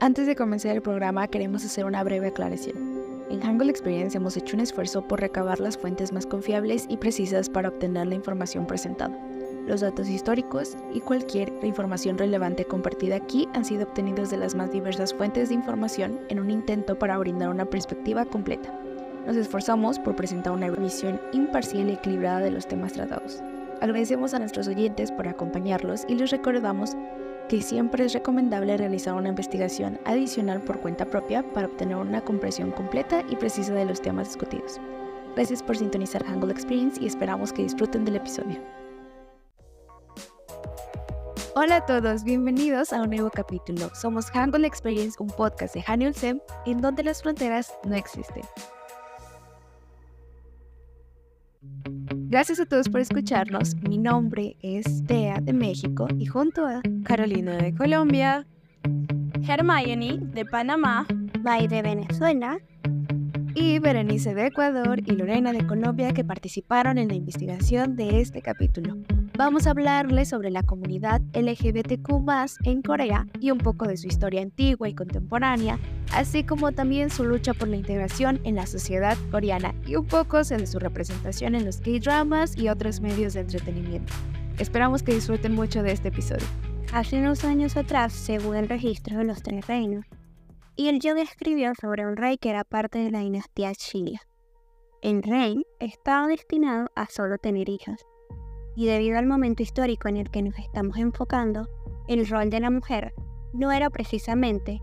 Antes de comenzar el programa queremos hacer una breve aclaración. En Hangul Experience hemos hecho un esfuerzo por recabar las fuentes más confiables y precisas para obtener la información presentada. Los datos históricos y cualquier información relevante compartida aquí han sido obtenidos de las más diversas fuentes de información en un intento para brindar una perspectiva completa. Nos esforzamos por presentar una visión imparcial y equilibrada de los temas tratados. Agradecemos a nuestros oyentes por acompañarlos y les recordamos que siempre es recomendable realizar una investigación adicional por cuenta propia para obtener una comprensión completa y precisa de los temas discutidos. Gracias por sintonizar Hangul Experience y esperamos que disfruten del episodio. Hola a todos, bienvenidos a un nuevo capítulo. Somos Hangul Experience, un podcast de Hanyul Sem en donde las fronteras no existen. Gracias a todos por escucharnos. Mi nombre es Tea de México y junto a Carolina de Colombia, Hermione de Panamá, May de Venezuela y Berenice de Ecuador y Lorena de Colombia que participaron en la investigación de este capítulo. Vamos a hablarles sobre la comunidad LGBTQ en Corea y un poco de su historia antigua y contemporánea, así como también su lucha por la integración en la sociedad coreana y un poco sobre su representación en los K-dramas y otros medios de entretenimiento. Esperamos que disfruten mucho de este episodio. Hace unos años atrás, según el registro de los tres reinos, y Jung escribió sobre un rey que era parte de la dinastía Xia. El rey estaba destinado a solo tener hijas y debido al momento histórico en el que nos estamos enfocando, el rol de la mujer no era precisamente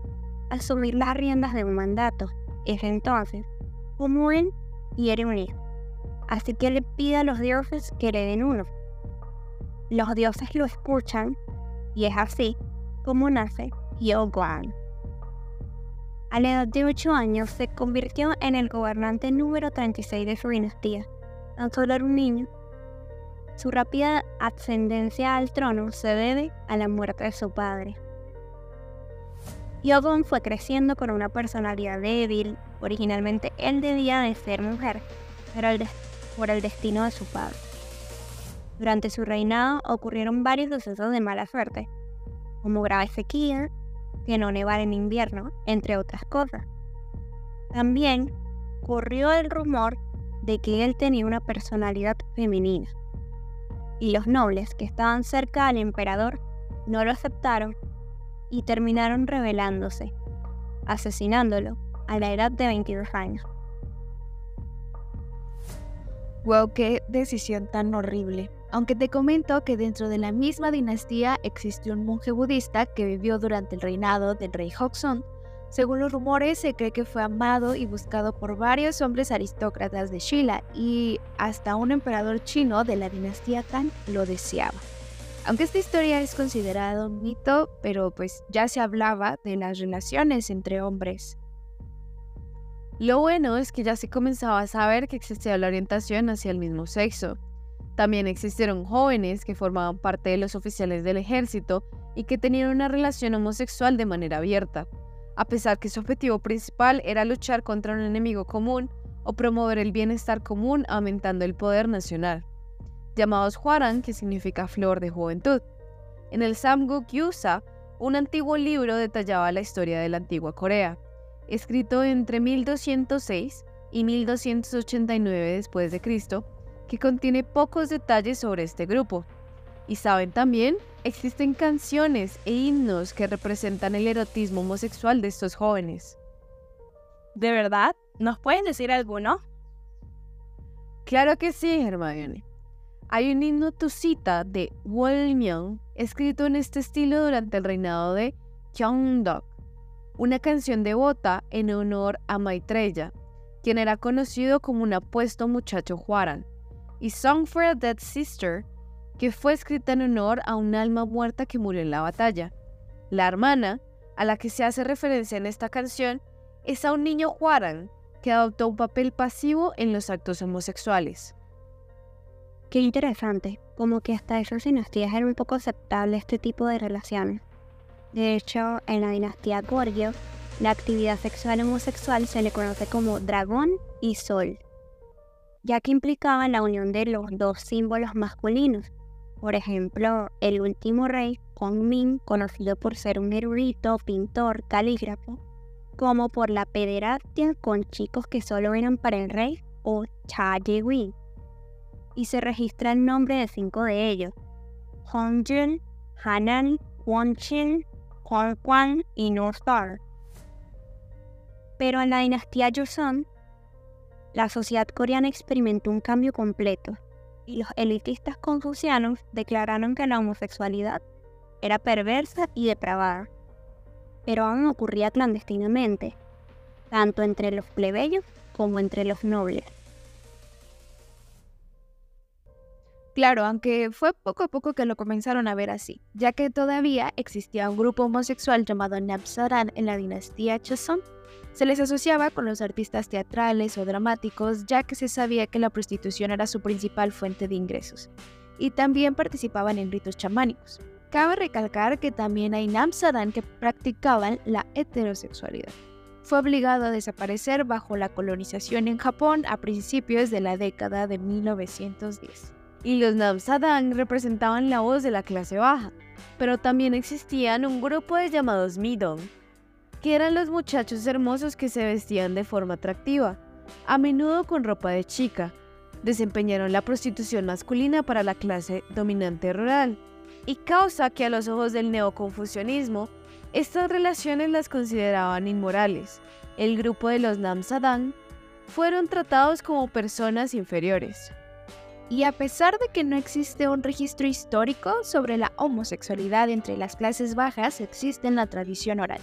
asumir las riendas de un mandato, es entonces como él quiere un hijo. Así que le pide a los dioses que le den uno. Los dioses lo escuchan y es así como nace Yoguan. A la edad de 8 años se convirtió en el gobernante número 36 de su dinastía. Tan solo era un niño su rápida ascendencia al trono se debe a la muerte de su padre. Yogon fue creciendo con una personalidad débil. Originalmente él debía de ser mujer, pero por el destino de su padre. Durante su reinado ocurrieron varios sucesos de mala suerte, como grave sequía, que no nevar en invierno, entre otras cosas. También corrió el rumor de que él tenía una personalidad femenina y los nobles que estaban cerca al emperador no lo aceptaron y terminaron rebelándose, asesinándolo a la edad de 22 años. Wow, qué decisión tan horrible. Aunque te comento que dentro de la misma dinastía existió un monje budista que vivió durante el reinado del rey Hoxon según los rumores, se cree que fue amado y buscado por varios hombres aristócratas de Shila y hasta un emperador chino de la dinastía Tang lo deseaba. Aunque esta historia es considerada un mito, pero pues ya se hablaba de las relaciones entre hombres. Lo bueno es que ya se comenzaba a saber que existía la orientación hacia el mismo sexo. También existieron jóvenes que formaban parte de los oficiales del ejército y que tenían una relación homosexual de manera abierta a pesar que su objetivo principal era luchar contra un enemigo común o promover el bienestar común aumentando el poder nacional, llamados Huaran, que significa flor de juventud. En el Samguk Yusa, un antiguo libro detallaba la historia de la antigua Corea, escrito entre 1206 y 1289 después de Cristo, que contiene pocos detalles sobre este grupo. Y saben también existen canciones e himnos que representan el erotismo homosexual de estos jóvenes. ¿De verdad? ¿Nos pueden decir alguno? Claro que sí, Hermione. Hay un himno tusita de Wolmyeong escrito en este estilo durante el reinado de Gyeongdok, una canción devota en honor a Maitreya, quien era conocido como un apuesto muchacho Huaran, y Song for a Dead Sister que fue escrita en honor a un alma muerta que murió en la batalla. La hermana, a la que se hace referencia en esta canción, es a un niño Huaran que adoptó un papel pasivo en los actos homosexuales. Qué interesante, como que hasta esas dinastías era un poco aceptable este tipo de relaciones. De hecho, en la dinastía Goryeo, la actividad sexual homosexual se le conoce como dragón y sol, ya que implicaba la unión de los dos símbolos masculinos, Por ejemplo, el último rey, Hong Min, conocido por ser un erudito, pintor, calígrafo, como por la pederastia con chicos que solo eran para el rey o Cha Ye-win. Y se registra el nombre de cinco de ellos, Hong Jun, Hanan, Won Chin, Hong Kwan y No Star. Pero en la dinastía Joseon, la sociedad coreana experimentó un cambio completo y los elitistas confucianos declararon que la homosexualidad era perversa y depravada, pero aún ocurría clandestinamente, tanto entre los plebeyos como entre los nobles. Claro, aunque fue poco a poco que lo comenzaron a ver así, ya que todavía existía un grupo homosexual llamado Napsaran en la dinastía Choson. Se les asociaba con los artistas teatrales o dramáticos, ya que se sabía que la prostitución era su principal fuente de ingresos, y también participaban en ritos chamánicos. Cabe recalcar que también hay Namsadan que practicaban la heterosexualidad. Fue obligado a desaparecer bajo la colonización en Japón a principios de la década de 1910 y los Namsadang representaban la voz de la clase baja, pero también existían un grupo de llamados Midong, que eran los muchachos hermosos que se vestían de forma atractiva, a menudo con ropa de chica. Desempeñaron la prostitución masculina para la clase dominante rural, y causa que a los ojos del neoconfucianismo, estas relaciones las consideraban inmorales. El grupo de los Namsadang fueron tratados como personas inferiores. Y a pesar de que no existe un registro histórico sobre la homosexualidad entre las clases bajas, existe en la tradición oral.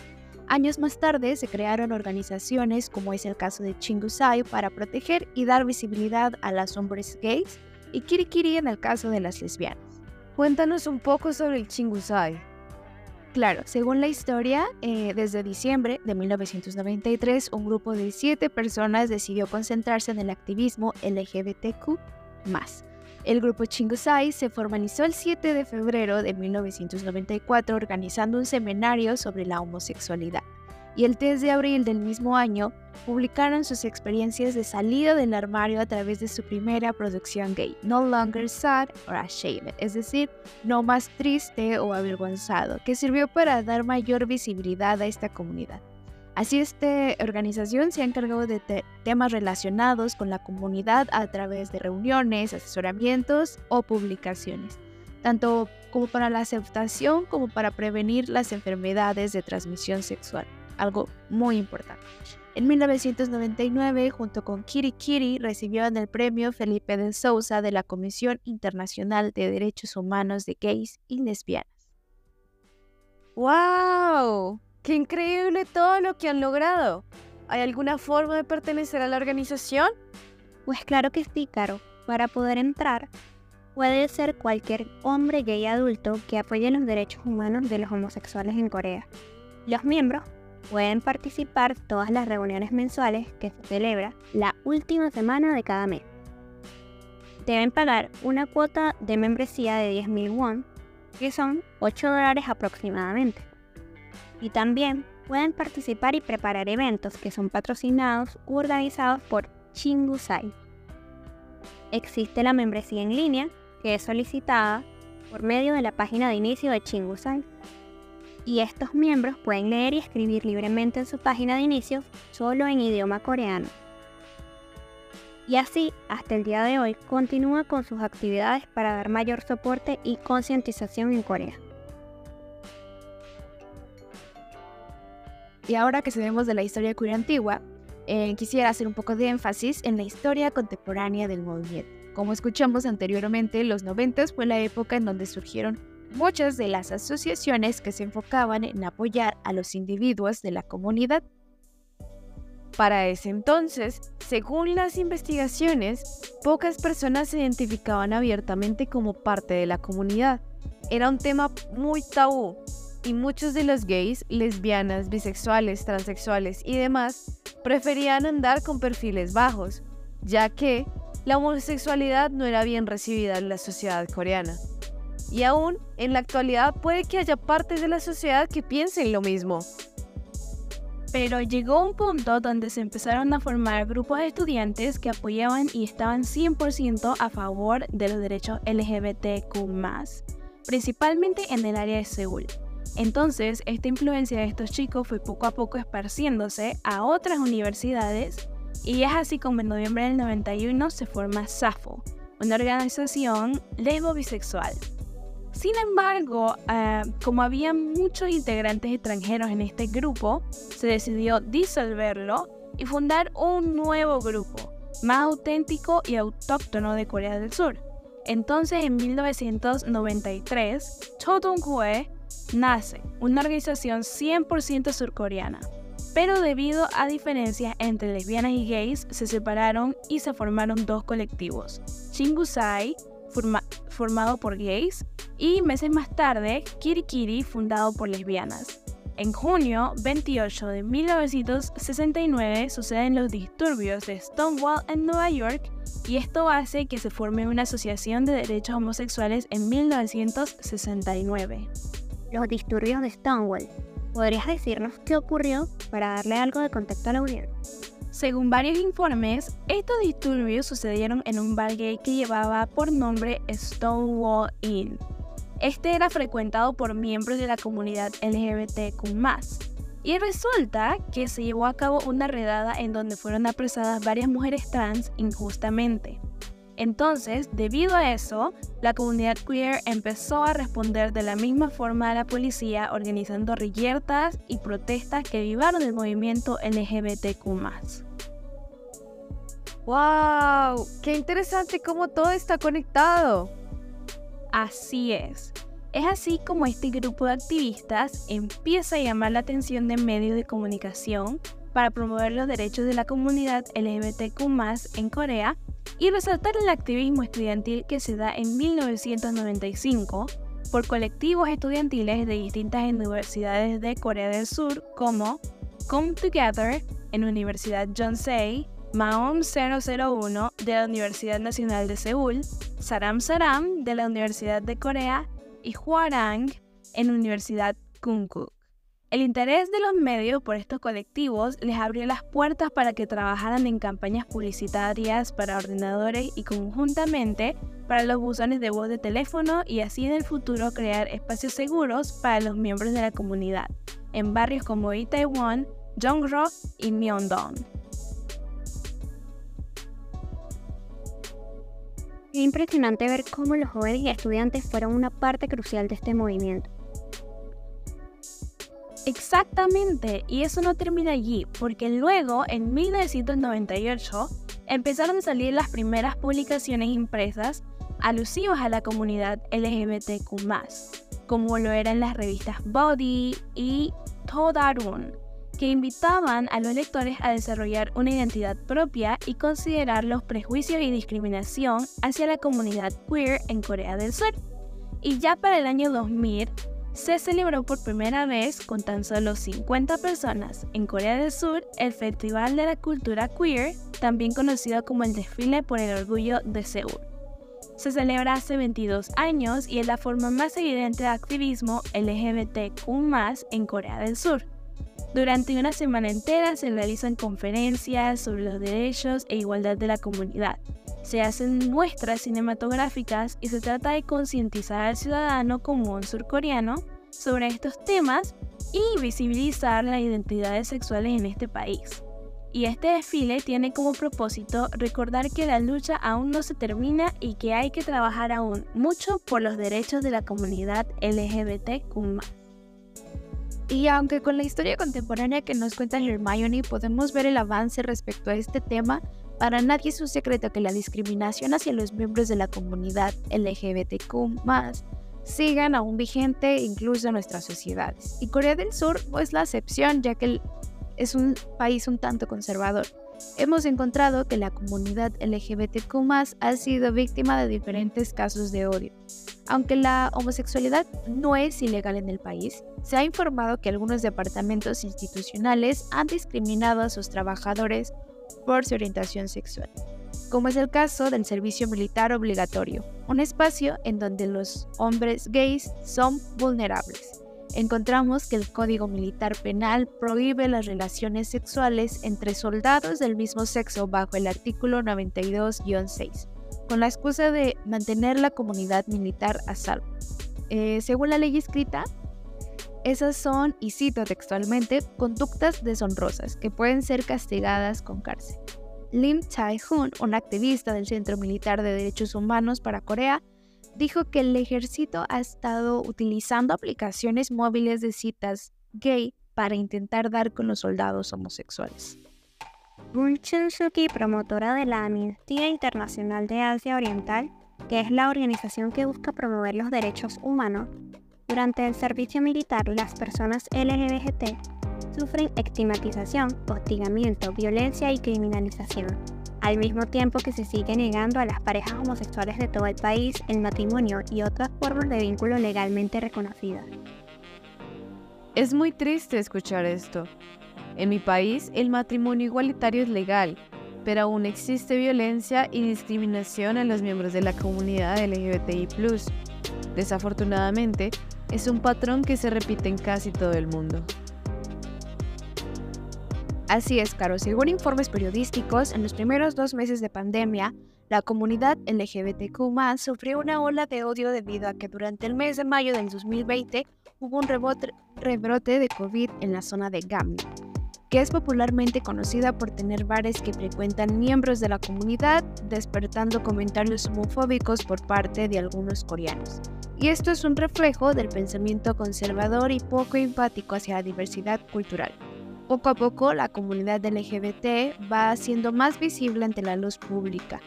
Años más tarde se crearon organizaciones como es el caso de Chingusai para proteger y dar visibilidad a los hombres gays y Kirikiri en el caso de las lesbianas. Cuéntanos un poco sobre el Chingusai. Claro, según la historia, eh, desde diciembre de 1993, un grupo de siete personas decidió concentrarse en el activismo LGBTQ más. El grupo Chingusai se formalizó el 7 de febrero de 1994 organizando un seminario sobre la homosexualidad y el 3 de abril del mismo año publicaron sus experiencias de salida del armario a través de su primera producción gay, No Longer Sad or Ashamed, es decir, no más triste o avergonzado, que sirvió para dar mayor visibilidad a esta comunidad. Así esta organización se ha encargado de temas relacionados con la comunidad a través de reuniones, asesoramientos o publicaciones, tanto como para la aceptación como para prevenir las enfermedades de transmisión sexual, algo muy importante. En 1999, junto con Kiri Kiri, recibieron el premio Felipe de Sousa de la Comisión Internacional de Derechos Humanos de Gays y Lesbianas. ¡Wow! ¡Qué increíble todo lo que han logrado! ¿Hay alguna forma de pertenecer a la organización? Pues claro que sí, Caro. Para poder entrar, puede ser cualquier hombre gay adulto que apoye los derechos humanos de los homosexuales en Corea. Los miembros pueden participar todas las reuniones mensuales que se celebra la última semana de cada mes. Deben pagar una cuota de membresía de 10.000 won, que son 8 dólares aproximadamente y también pueden participar y preparar eventos que son patrocinados u organizados por Chingusai. Existe la membresía en línea que es solicitada por medio de la página de inicio de Chingusai. Y estos miembros pueden leer y escribir libremente en su página de inicio solo en idioma coreano. Y así, hasta el día de hoy, continúa con sus actividades para dar mayor soporte y concientización en Corea. Y ahora que sabemos de la historia coreana antigua, eh, quisiera hacer un poco de énfasis en la historia contemporánea del movimiento. Como escuchamos anteriormente, los 90 fue la época en donde surgieron muchas de las asociaciones que se enfocaban en apoyar a los individuos de la comunidad. Para ese entonces, según las investigaciones, pocas personas se identificaban abiertamente como parte de la comunidad. Era un tema muy tabú y muchos de los gays, lesbianas, bisexuales, transexuales y demás preferían andar con perfiles bajos, ya que la homosexualidad no era bien recibida en la sociedad coreana. Y aún en la actualidad puede que haya partes de la sociedad que piensen lo mismo. Pero llegó un punto donde se empezaron a formar grupos de estudiantes que apoyaban y estaban 100% a favor de los derechos LGBTQ, principalmente en el área de Seúl. Entonces, esta influencia de estos chicos fue poco a poco esparciéndose a otras universidades y es así como en noviembre del 91 se forma SAFO, una organización lesbo-bisexual. Sin embargo, eh, como había muchos integrantes extranjeros en este grupo, se decidió disolverlo y fundar un nuevo grupo, más auténtico y autóctono de Corea del Sur. Entonces, en 1993, Chodonkue nace, una organización 100% surcoreana. Pero debido a diferencias entre lesbianas y gays, se separaron y se formaron dos colectivos. Chingusai, formado por gays, y meses más tarde, Kirikiri, fundado por lesbianas. En junio 28 de 1969 suceden los disturbios de Stonewall en Nueva York y esto hace que se forme una asociación de derechos homosexuales en 1969 los disturbios de Stonewall. ¿Podrías decirnos qué ocurrió para darle algo de contexto a la audiencia? Según varios informes, estos disturbios sucedieron en un bar gay que llevaba por nombre Stonewall Inn. Este era frecuentado por miembros de la comunidad LGBTQ. Y resulta que se llevó a cabo una redada en donde fueron apresadas varias mujeres trans injustamente. Entonces, debido a eso, la comunidad queer empezó a responder de la misma forma a la policía organizando reyertas y protestas que vivaron el movimiento LGBTQ. ¡Wow! ¡Qué interesante cómo todo está conectado! Así es. Es así como este grupo de activistas empieza a llamar la atención de medios de comunicación para promover los derechos de la comunidad LGBTQ en Corea y resaltar el activismo estudiantil que se da en 1995 por colectivos estudiantiles de distintas universidades de Corea del Sur como Come Together en Universidad Yonsei, Maom 001 de la Universidad Nacional de Seúl, Saram Saram de la Universidad de Corea y Hwarang en Universidad Konkuk. El interés de los medios por estos colectivos les abrió las puertas para que trabajaran en campañas publicitarias para ordenadores y conjuntamente para los buzones de voz de teléfono y así en el futuro crear espacios seguros para los miembros de la comunidad, en barrios como Itaewon, Jongro y Myeongdong. Es impresionante ver cómo los jóvenes y estudiantes fueron una parte crucial de este movimiento. Exactamente, y eso no termina allí, porque luego, en 1998, empezaron a salir las primeras publicaciones impresas alusivas a la comunidad LGBTQ, como lo eran las revistas Body y Todarun, que invitaban a los lectores a desarrollar una identidad propia y considerar los prejuicios y discriminación hacia la comunidad queer en Corea del Sur. Y ya para el año 2000, se celebró por primera vez con tan solo 50 personas en Corea del Sur el Festival de la Cultura Queer, también conocido como el Desfile por el Orgullo de Seúl. Se celebra hace 22 años y es la forma más evidente de activismo LGBTQ en Corea del Sur. Durante una semana entera se realizan conferencias sobre los derechos e igualdad de la comunidad. Se hacen muestras cinematográficas y se trata de concientizar al ciudadano común surcoreano sobre estos temas y visibilizar las identidades sexuales en este país. Y este desfile tiene como propósito recordar que la lucha aún no se termina y que hay que trabajar aún mucho por los derechos de la comunidad LGBTQ. Y aunque con la historia contemporánea que nos cuenta Hermione podemos ver el avance respecto a este tema, para nadie es un secreto que la discriminación hacia los miembros de la comunidad LGBTQ sigan aún vigente incluso en nuestras sociedades. Y Corea del Sur no es la excepción, ya que es un país un tanto conservador. Hemos encontrado que la comunidad LGBTQ ha sido víctima de diferentes casos de odio. Aunque la homosexualidad no es ilegal en el país, se ha informado que algunos departamentos institucionales han discriminado a sus trabajadores por su orientación sexual, como es el caso del servicio militar obligatorio, un espacio en donde los hombres gays son vulnerables. encontramos que el Código Militar Penal prohíbe las relaciones sexuales entre soldados del mismo sexo bajo el artículo 92-6, con la excusa de mantener la comunidad militar a salvo. Eh, según la ley escrita, esas son, y cito textualmente, conductas deshonrosas que pueden ser castigadas con cárcel. Lim Tae-hoon, un activista del Centro Militar de Derechos Humanos para Corea, dijo que el ejército ha estado utilizando aplicaciones móviles de citas gay para intentar dar con los soldados homosexuales. Bun Chun-suki, promotora de la Amnistía Internacional de Asia Oriental, que es la organización que busca promover los derechos humanos, durante el servicio militar, las personas LGBT sufren estigmatización, hostigamiento, violencia y criminalización, al mismo tiempo que se sigue negando a las parejas homosexuales de todo el país el matrimonio y otras formas de vínculo legalmente reconocidas. Es muy triste escuchar esto. En mi país, el matrimonio igualitario es legal, pero aún existe violencia y discriminación a los miembros de la comunidad LGBTI. Desafortunadamente, es un patrón que se repite en casi todo el mundo. Así es, Caro. Según informes periodísticos, en los primeros dos meses de pandemia, la comunidad LGBTQ sufrió una ola de odio debido a que durante el mes de mayo del 2020 hubo un rebrote de COVID en la zona de Gamla, que es popularmente conocida por tener bares que frecuentan miembros de la comunidad, despertando comentarios homofóbicos por parte de algunos coreanos. Y esto es un reflejo del pensamiento conservador y poco empático hacia la diversidad cultural. Poco a poco, la comunidad LGBT va siendo más visible ante la luz pública,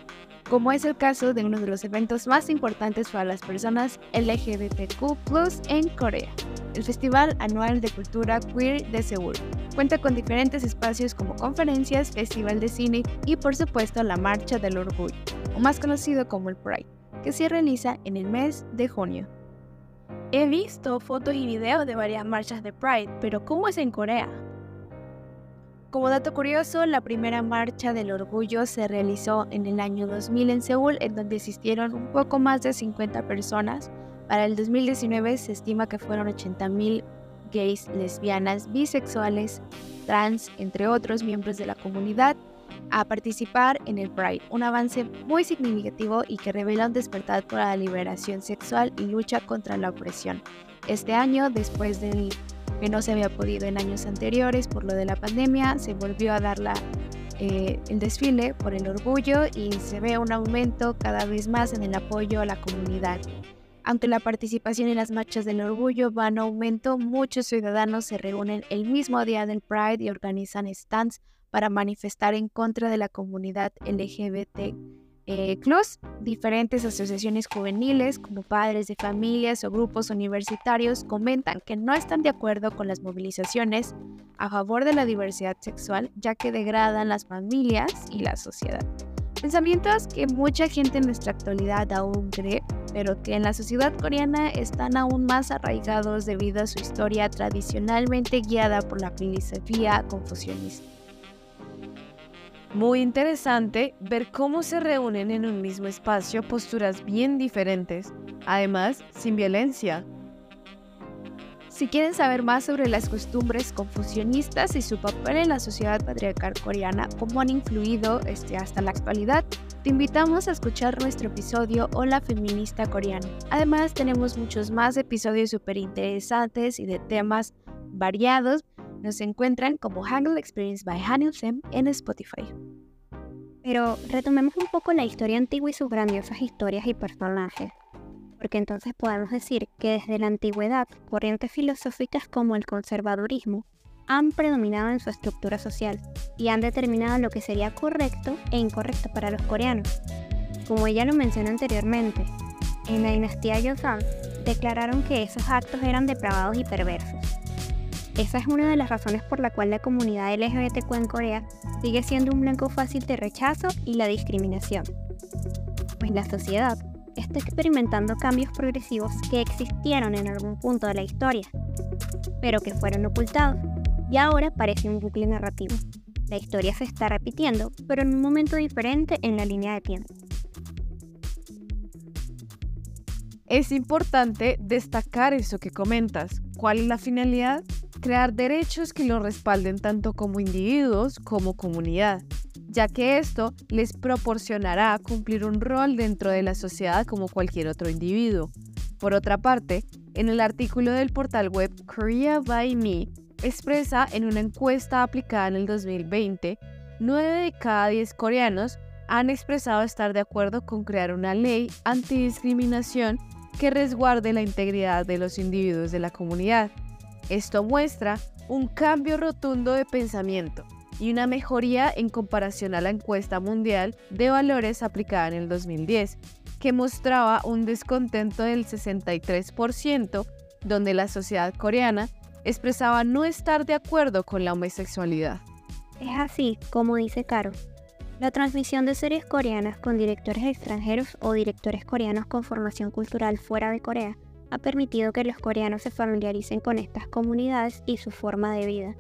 como es el caso de uno de los eventos más importantes para las personas LGBTQ en Corea, el Festival Anual de Cultura Queer de Seúl. Cuenta con diferentes espacios como conferencias, festival de cine y por supuesto la Marcha del Orgullo, o más conocido como el Pride que se realiza en el mes de junio. He visto fotos y videos de varias marchas de Pride, pero ¿cómo es en Corea? Como dato curioso, la primera marcha del orgullo se realizó en el año 2000 en Seúl, en donde asistieron un poco más de 50 personas. Para el 2019 se estima que fueron 80.000 gays, lesbianas, bisexuales, trans, entre otros miembros de la comunidad, a participar en el Pride, un avance muy significativo y que revela un despertar por la liberación sexual y lucha contra la opresión. Este año, después de que no se había podido en años anteriores por lo de la pandemia, se volvió a dar eh, el desfile por el orgullo y se ve un aumento cada vez más en el apoyo a la comunidad. Aunque la participación en las marchas del orgullo va en aumento, muchos ciudadanos se reúnen el mismo día del Pride y organizan stands para manifestar en contra de la comunidad LGBT. Eh, diferentes asociaciones juveniles como padres de familias o grupos universitarios comentan que no están de acuerdo con las movilizaciones a favor de la diversidad sexual ya que degradan las familias y la sociedad. Pensamientos que mucha gente en nuestra actualidad aún cree, pero que en la sociedad coreana están aún más arraigados debido a su historia tradicionalmente guiada por la filosofía confucionista. Muy interesante ver cómo se reúnen en un mismo espacio posturas bien diferentes, además sin violencia. Si quieren saber más sobre las costumbres confucionistas y su papel en la sociedad patriarcal coreana, cómo han influido este, hasta la actualidad, te invitamos a escuchar nuestro episodio Hola Feminista Coreana. Además, tenemos muchos más episodios súper interesantes y de temas variados nos encuentran como Hangul Experience by Hanilsem en Spotify. Pero retomemos un poco la historia antigua y sus grandiosas historias y personajes, porque entonces podemos decir que desde la antigüedad corrientes filosóficas como el conservadurismo han predominado en su estructura social y han determinado lo que sería correcto e incorrecto para los coreanos. Como ella lo mencionó anteriormente, en la dinastía Joseon declararon que esos actos eran depravados y perversos, esa es una de las razones por la cual la comunidad LGBTQ en Corea sigue siendo un blanco fácil de rechazo y la discriminación. Pues la sociedad está experimentando cambios progresivos que existieron en algún punto de la historia, pero que fueron ocultados, y ahora parece un bucle narrativo. La historia se está repitiendo, pero en un momento diferente en la línea de tiempo. Es importante destacar eso que comentas, ¿Cuál es la finalidad? Crear derechos que los respalden tanto como individuos como comunidad, ya que esto les proporcionará cumplir un rol dentro de la sociedad como cualquier otro individuo. Por otra parte, en el artículo del portal web Korea by Me, expresa en una encuesta aplicada en el 2020, 9 de cada 10 coreanos han expresado estar de acuerdo con crear una ley antidiscriminación que resguarde la integridad de los individuos de la comunidad. Esto muestra un cambio rotundo de pensamiento y una mejoría en comparación a la encuesta mundial de valores aplicada en el 2010, que mostraba un descontento del 63%, donde la sociedad coreana expresaba no estar de acuerdo con la homosexualidad. Es así como dice Caro. La transmisión de series coreanas con directores extranjeros o directores coreanos con formación cultural fuera de Corea ha permitido que los coreanos se familiaricen con estas comunidades y su forma de vida,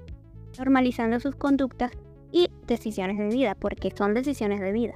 normalizando sus conductas y decisiones de vida, porque son decisiones de vida.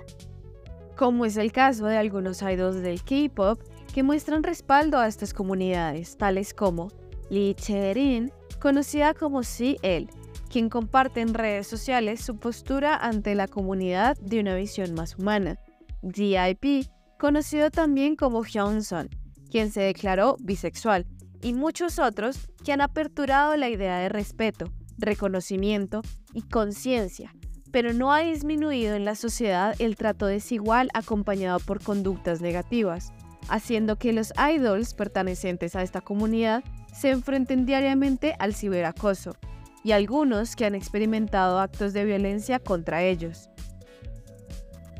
Como es el caso de algunos idols del K-pop que muestran respaldo a estas comunidades, tales como Lee Cherin, conocida como CL, quien comparte en redes sociales su postura ante la comunidad de una visión más humana. DIP, conocido también como Hyunson, quien se declaró bisexual, y muchos otros que han aperturado la idea de respeto, reconocimiento y conciencia, pero no ha disminuido en la sociedad el trato desigual acompañado por conductas negativas, haciendo que los idols pertenecientes a esta comunidad se enfrenten diariamente al ciberacoso, y algunos que han experimentado actos de violencia contra ellos.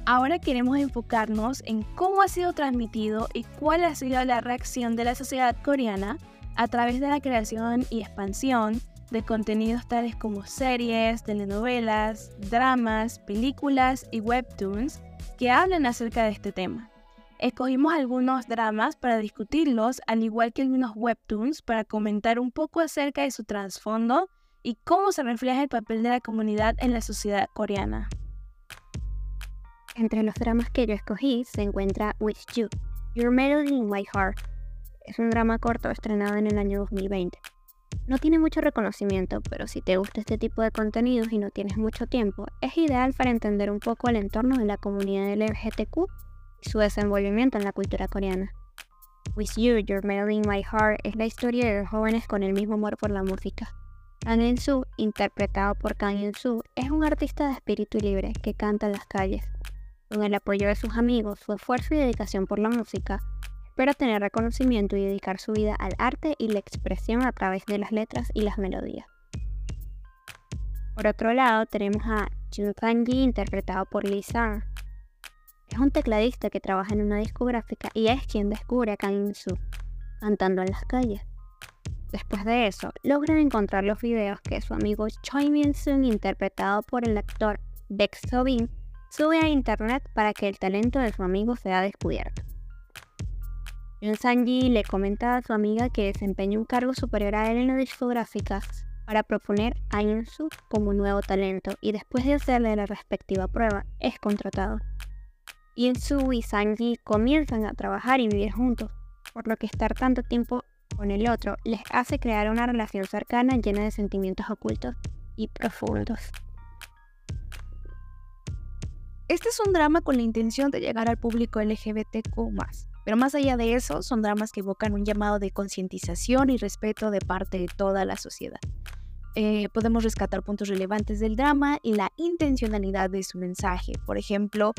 Ahora queremos enfocarnos en cómo ha sido transmitido y cuál ha sido la reacción de la sociedad coreana a través de la creación y expansión de contenidos tales como series, telenovelas, dramas, películas y webtoons que hablan acerca de este tema. Escogimos algunos dramas para discutirlos, al igual que algunos webtoons para comentar un poco acerca de su trasfondo y cómo se refleja el papel de la comunidad en la sociedad coreana. Entre los dramas que yo escogí se encuentra With You, Your Melody in My Heart. Es un drama corto estrenado en el año 2020. No tiene mucho reconocimiento, pero si te gusta este tipo de contenidos y no tienes mucho tiempo, es ideal para entender un poco el entorno de la comunidad LGBTQ y su desenvolvimiento en la cultura coreana. With You, Your Melody in My Heart es la historia de jóvenes con el mismo amor por la música, Kang In-soo, interpretado por Kang In-soo, es un artista de espíritu libre que canta en las calles. Con el apoyo de sus amigos, su esfuerzo y dedicación por la música, espera tener reconocimiento y dedicar su vida al arte y la expresión a través de las letras y las melodías. Por otro lado, tenemos a Jun interpretado por Lee Sang. Es un tecladista que trabaja en una discográfica y es quien descubre a Kang In-soo cantando en las calles. Después de eso, logran encontrar los videos que su amigo Choi Min-sung, interpretado por el actor Baek So-bin, sube a internet para que el talento de su amigo sea descubierto. Yoon Sang-ji le comenta a su amiga que desempeña un cargo superior a él en las discográficas para proponer a Yoon-soo como nuevo talento y después de hacerle la respectiva prueba, es contratado. Yoon-soo y Sang-ji comienzan a trabajar y vivir juntos, por lo que estar tanto tiempo con el otro les hace crear una relación cercana llena de sentimientos ocultos y profundos. Este es un drama con la intención de llegar al público LGBTQ, pero más allá de eso, son dramas que evocan un llamado de concientización y respeto de parte de toda la sociedad. Eh, podemos rescatar puntos relevantes del drama y la intencionalidad de su mensaje. Por ejemplo,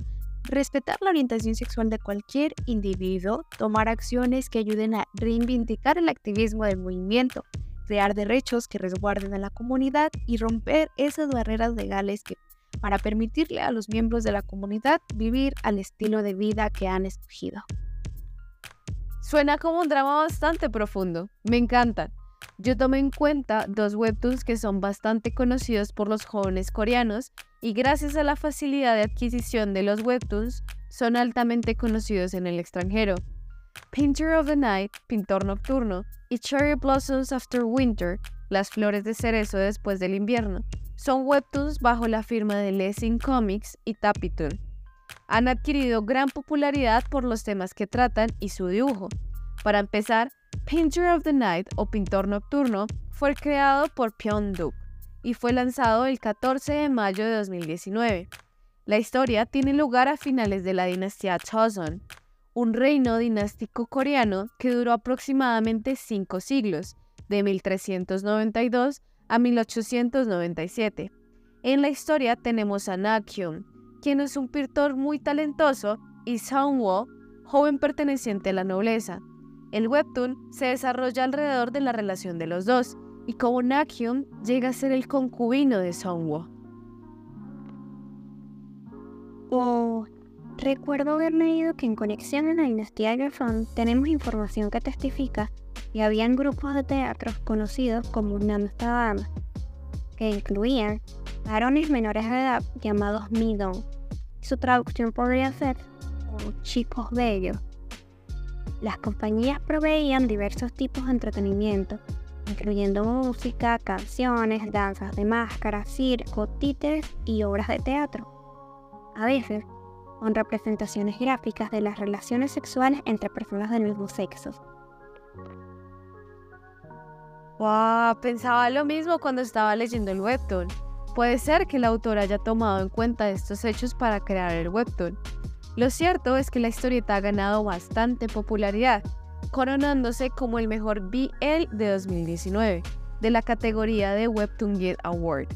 respetar la orientación sexual de cualquier individuo, tomar acciones que ayuden a reivindicar el activismo del movimiento, crear derechos que resguarden a la comunidad y romper esas barreras legales que, para permitirle a los miembros de la comunidad vivir al estilo de vida que han escogido. Suena como un drama bastante profundo. Me encantan. Yo tomé en cuenta dos webtoons que son bastante conocidos por los jóvenes coreanos y gracias a la facilidad de adquisición de los webtoons son altamente conocidos en el extranjero. Painter of the Night, Pintor Nocturno, y Cherry Blossoms After Winter, Las Flores de Cerezo después del invierno, son webtoons bajo la firma de Lessing Comics y Tapiton. Han adquirido gran popularidad por los temas que tratan y su dibujo. Para empezar, Painter of the Night o Pintor Nocturno fue creado por Pyeong-duk y fue lanzado el 14 de mayo de 2019. La historia tiene lugar a finales de la dinastía Joseon, un reino dinástico coreano que duró aproximadamente cinco siglos, de 1392 a 1897. En la historia tenemos a Nakyum, quien es un pintor muy talentoso, y Songwo, joven perteneciente a la nobleza. El webtoon se desarrolla alrededor de la relación de los dos, y como Nakyum llega a ser el concubino de Songwo. Oh, recuerdo haber leído que en conexión a la dinastía Joseon tenemos información que testifica que habían grupos de teatros conocidos como Namstadam, que incluían varones menores de edad llamados Midon. Su traducción podría ser como chicos bellos. Las compañías proveían diversos tipos de entretenimiento, incluyendo música, canciones, danzas de máscara, circo, títeres y obras de teatro a veces con representaciones gráficas de las relaciones sexuales entre personas del mismo sexo. Wow, pensaba lo mismo cuando estaba leyendo el webtoon. Puede ser que el autor haya tomado en cuenta estos hechos para crear el webtoon. Lo cierto es que la historieta ha ganado bastante popularidad, coronándose como el mejor BL de 2019 de la categoría de Webtoon Get Award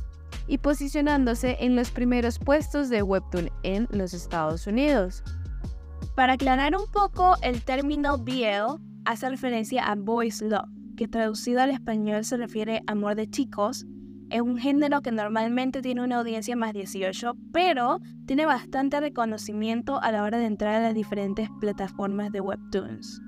y posicionándose en los primeros puestos de Webtoon en los Estados Unidos. Para aclarar un poco, el término BL hace referencia a Boys Love, que traducido al español se refiere a amor de chicos. Es un género que normalmente tiene una audiencia más 18, pero tiene bastante reconocimiento a la hora de entrar a las diferentes plataformas de webtoons.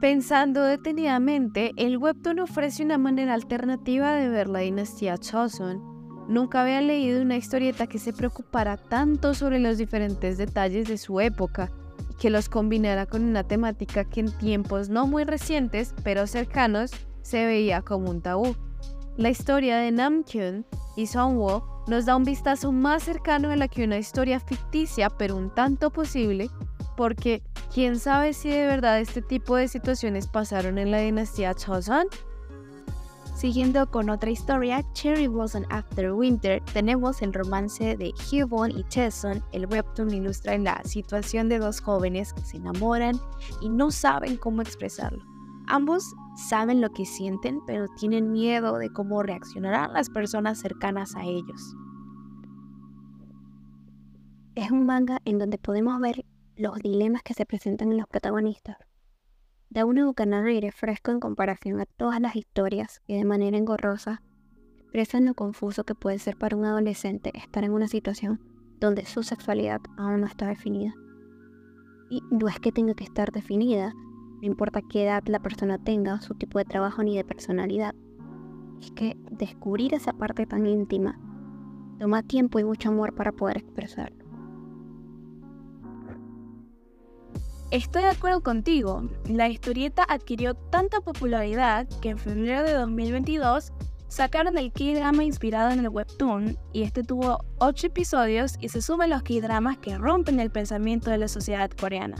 Pensando detenidamente, el webtoon ofrece una manera alternativa de ver la dinastía Chosun Nunca había leído una historieta que se preocupara tanto sobre los diferentes detalles de su época que los combinara con una temática que en tiempos no muy recientes, pero cercanos, se veía como un tabú. La historia de Namkyun y Songwo nos da un vistazo más cercano a la que una historia ficticia, pero un tanto posible, porque quién sabe si de verdad este tipo de situaciones pasaron en la dinastía Chosun. Siguiendo con otra historia, Cherry Blossom After Winter, tenemos el romance de Hyewon y Cheson. El webtoon ilustra la situación de dos jóvenes que se enamoran y no saben cómo expresarlo. Ambos saben lo que sienten, pero tienen miedo de cómo reaccionarán las personas cercanas a ellos. Es un manga en donde podemos ver los dilemas que se presentan en los protagonistas da un educanado aire fresco en comparación a todas las historias que de manera engorrosa expresan lo confuso que puede ser para un adolescente estar en una situación donde su sexualidad aún no está definida. Y no es que tenga que estar definida, no importa qué edad la persona tenga, su tipo de trabajo ni de personalidad. Es que descubrir esa parte tan íntima toma tiempo y mucho amor para poder expresarlo. Estoy de acuerdo contigo. La historieta adquirió tanta popularidad que en febrero de 2022 sacaron el K-drama inspirado en el webtoon y este tuvo 8 episodios y se suman los K-dramas que rompen el pensamiento de la sociedad coreana.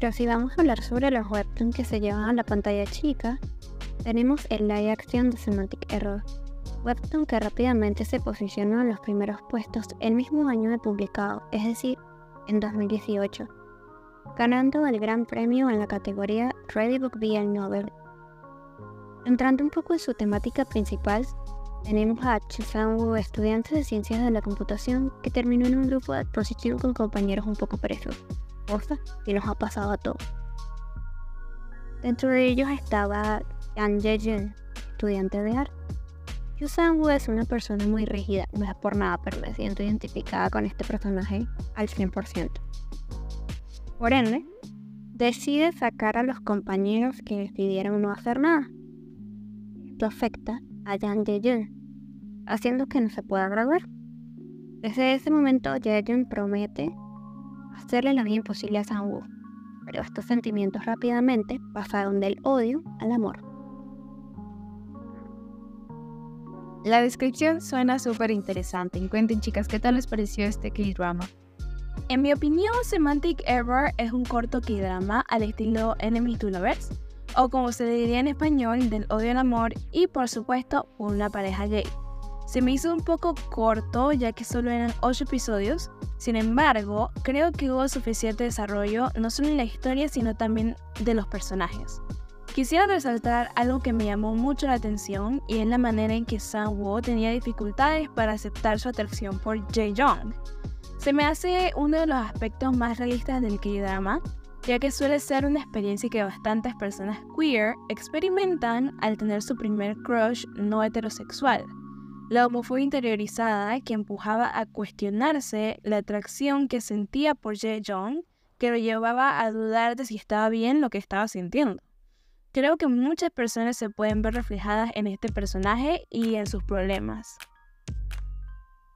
Pero si vamos a hablar sobre los webtoons que se llevan a la pantalla chica, tenemos el live action de Semantic Error, webtoon que rápidamente se posicionó en los primeros puestos el mismo año de publicado, es decir, en 2018 ganando el gran premio en la categoría Ready Book BL Novel. Entrando un poco en su temática principal, tenemos a Sang-woo, estudiante de ciencias de la computación, que terminó en un grupo de exposición con compañeros un poco perezosos, cosa que nos ha pasado a todos. Dentro de ellos estaba Yang Jae-jun, estudiante de arte. Yu Sang-woo es una persona muy rígida, no es por nada, pero me siento identificada con este personaje al 100%. Por ende, decide sacar a los compañeros que decidieron no hacer nada. Esto afecta a Yang Jae-jun, haciendo que no se pueda graduar. Desde ese momento, Jae-jun promete hacerle la vida imposible a Sang-woo, pero estos sentimientos rápidamente pasaron del odio al amor. La descripción suena súper interesante. Cuenten chicas, ¿qué tal les pareció este K-drama? En mi opinión, Semantic Error es un corto K-drama al estilo Enemies to Lovers, o como se diría en español, del odio al amor y por supuesto una pareja gay. Se me hizo un poco corto ya que solo eran 8 episodios, sin embargo, creo que hubo suficiente desarrollo no solo en la historia sino también de los personajes. Quisiera resaltar algo que me llamó mucho la atención y es la manera en que Sang-woo tenía dificultades para aceptar su atracción por Jae-young. Se me hace uno de los aspectos más realistas del K-drama, ya que suele ser una experiencia que bastantes personas queer experimentan al tener su primer crush no heterosexual. La homofobia interiorizada que empujaba a cuestionarse la atracción que sentía por Jae-young, que lo llevaba a dudar de si estaba bien lo que estaba sintiendo. Creo que muchas personas se pueden ver reflejadas en este personaje y en sus problemas.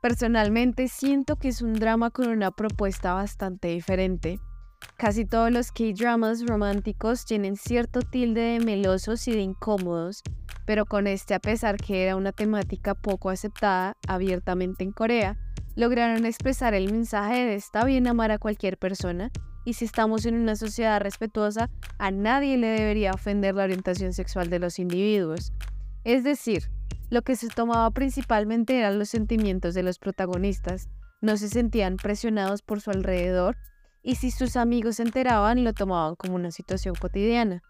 Personalmente siento que es un drama con una propuesta bastante diferente. Casi todos los K-dramas románticos tienen cierto tilde de melosos y de incómodos, pero con este, a pesar que era una temática poco aceptada abiertamente en Corea, lograron expresar el mensaje de está bien amar a cualquier persona y si estamos en una sociedad respetuosa, a nadie le debería ofender la orientación sexual de los individuos. Es decir, lo que se tomaba principalmente eran los sentimientos de los protagonistas, no se sentían presionados por su alrededor y si sus amigos se enteraban lo tomaban como una situación cotidiana.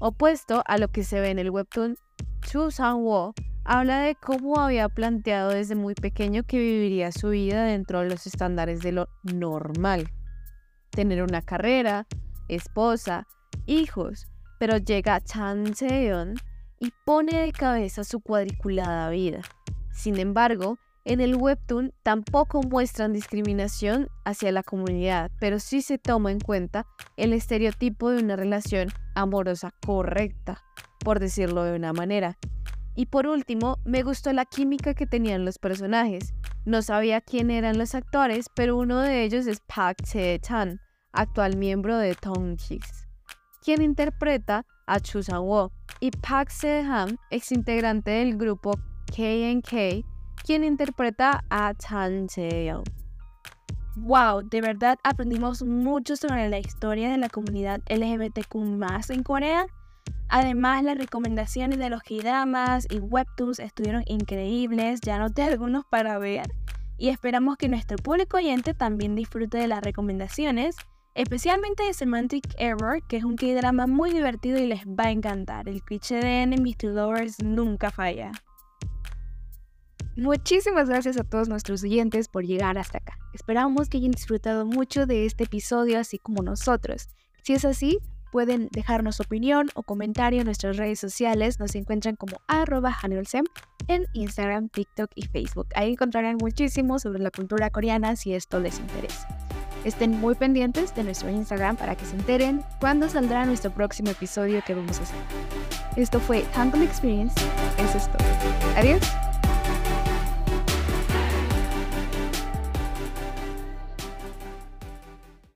Opuesto a lo que se ve en el webtoon, Chu Sang-woo habla de cómo había planteado desde muy pequeño que viviría su vida dentro de los estándares de lo normal tener una carrera, esposa, hijos, pero llega Chan Seon y pone de cabeza su cuadriculada vida. Sin embargo, en el webtoon tampoco muestran discriminación hacia la comunidad, pero sí se toma en cuenta el estereotipo de una relación amorosa correcta, por decirlo de una manera. Y por último, me gustó la química que tenían los personajes. No sabía quién eran los actores, pero uno de ellos es Park Chae-chan, actual miembro de Hicks, quien interpreta a Chu Sang-woo, y Park Se-ham, ex integrante del grupo KNK, quien interpreta a Chan Se-yeon. Wow, de verdad aprendimos mucho sobre la historia de la comunidad LGBTQ en Corea. Además, las recomendaciones de los K-dramas y webtoons estuvieron increíbles, ya noté algunos para ver. Y esperamos que nuestro público oyente también disfrute de las recomendaciones especialmente de Semantic Error, que es un K-drama muy divertido y les va a encantar. El cliché de Enemies to Lovers nunca falla. Muchísimas gracias a todos nuestros oyentes por llegar hasta acá. Esperamos que hayan disfrutado mucho de este episodio, así como nosotros. Si es así, pueden dejarnos opinión o comentario en nuestras redes sociales. Nos encuentran como arroba en Instagram, TikTok y Facebook. Ahí encontrarán muchísimo sobre la cultura coreana si esto les interesa. Estén muy pendientes de nuestro Instagram para que se enteren cuándo saldrá nuestro próximo episodio que vamos a hacer. Esto fue Tangle Experience. Eso es todo. Adiós.